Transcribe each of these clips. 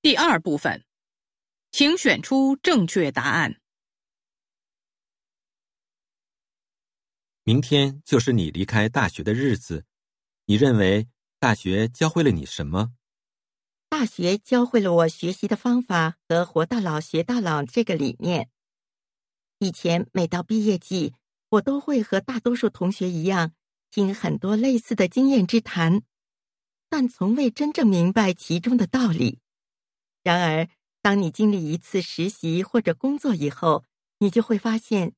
第二部分，请选出正确答案。明天就是你离开大学的日子，你认为大学教会了你什么？大学教会了我学习的方法和“活到老，学到老”这个理念。以前每到毕业季，我都会和大多数同学一样，听很多类似的经验之谈，但从未真正明白其中的道理。然而，当你经历一次实习或者工作以后，你就会发现，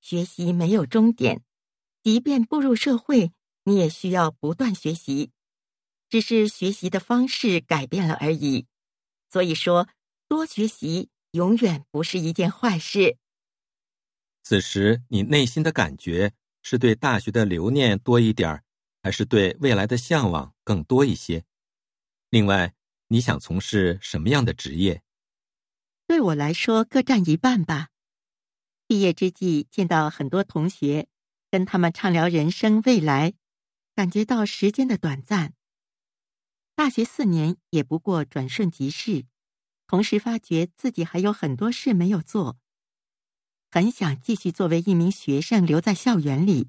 学习没有终点。即便步入社会，你也需要不断学习，只是学习的方式改变了而已。所以说，多学习永远不是一件坏事。此时，你内心的感觉是对大学的留念多一点儿，还是对未来的向往更多一些？另外，你想从事什么样的职业？对我来说，各占一半吧。毕业之际，见到很多同学。跟他们畅聊人生未来，感觉到时间的短暂。大学四年也不过转瞬即逝，同时发觉自己还有很多事没有做，很想继续作为一名学生留在校园里。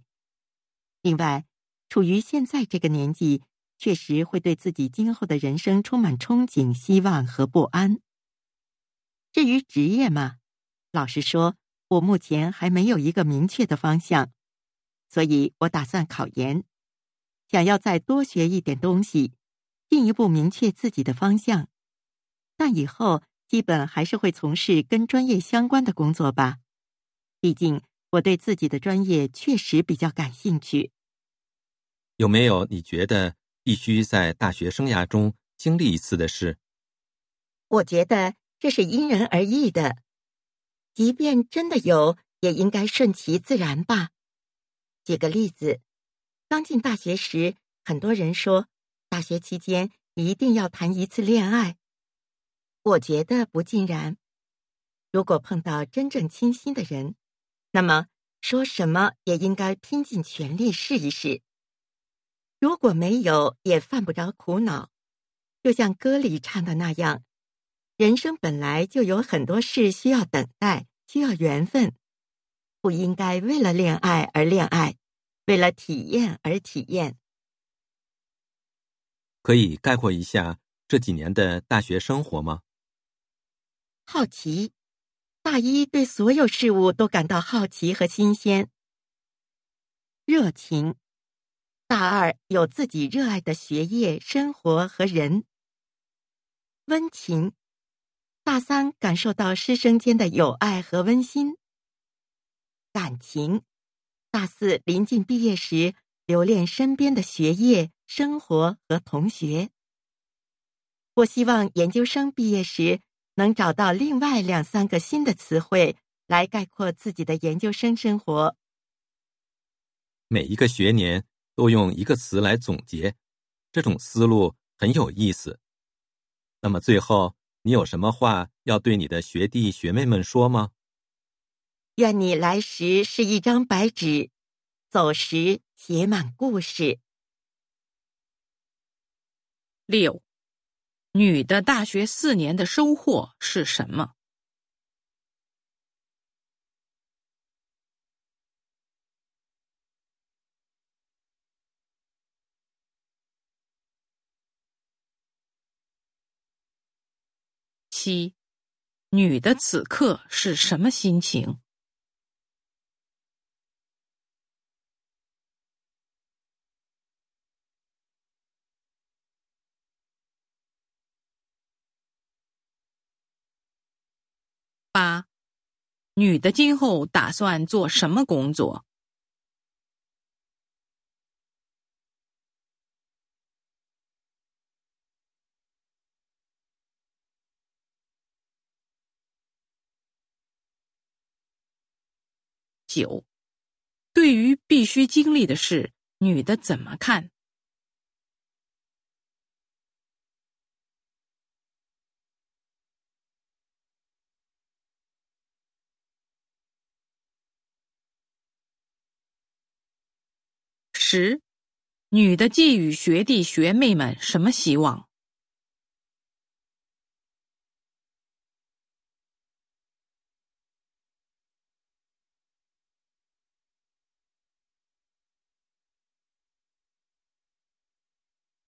另外，处于现在这个年纪，确实会对自己今后的人生充满憧憬、希望和不安。至于职业嘛，老实说，我目前还没有一个明确的方向。所以我打算考研，想要再多学一点东西，进一步明确自己的方向。但以后基本还是会从事跟专业相关的工作吧，毕竟我对自己的专业确实比较感兴趣。有没有你觉得必须在大学生涯中经历一次的事？我觉得这是因人而异的，即便真的有，也应该顺其自然吧。举个例子，刚进大学时，很多人说大学期间一定要谈一次恋爱。我觉得不尽然。如果碰到真正倾心的人，那么说什么也应该拼尽全力试一试。如果没有，也犯不着苦恼。就像歌里唱的那样，人生本来就有很多事需要等待，需要缘分。不应该为了恋爱而恋爱，为了体验而体验。可以概括一下这几年的大学生活吗？好奇，大一对所有事物都感到好奇和新鲜。热情，大二有自己热爱的学业、生活和人。温情，大三感受到师生间的友爱和温馨。感情，大四临近毕业时，留恋身边的学业、生活和同学。我希望研究生毕业时能找到另外两三个新的词汇来概括自己的研究生生活。每一个学年都用一个词来总结，这种思路很有意思。那么最后，你有什么话要对你的学弟学妹们说吗？愿你来时是一张白纸，走时写满故事。六，女的大学四年的收获是什么？七，女的此刻是什么心情？八，女的今后打算做什么工作？九，对于必须经历的事，女的怎么看？十，女的寄予学弟学妹们什么希望？